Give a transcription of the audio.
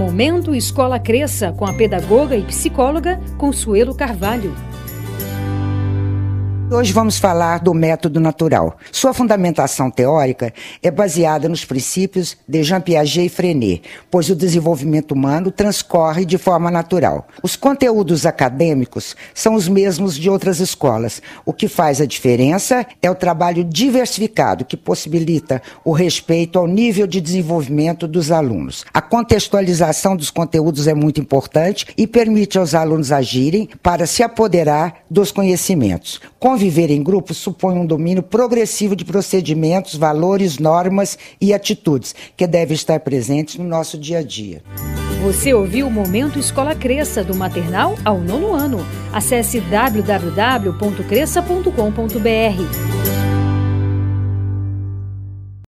Momento Escola Cresça com a pedagoga e psicóloga Consuelo Carvalho. Hoje vamos falar do método natural. Sua fundamentação teórica é baseada nos princípios de Jean Piaget e Freinet, pois o desenvolvimento humano transcorre de forma natural. Os conteúdos acadêmicos são os mesmos de outras escolas. O que faz a diferença é o trabalho diversificado que possibilita o respeito ao nível de desenvolvimento dos alunos. A contextualização dos conteúdos é muito importante e permite aos alunos agirem para se apoderar dos conhecimentos Conviver em grupo supõe um domínio progressivo de procedimentos, valores, normas e atitudes que devem estar presentes no nosso dia a dia. Você ouviu o Momento Escola Cresça, do maternal ao nono ano. Acesse www.cresça.com.br.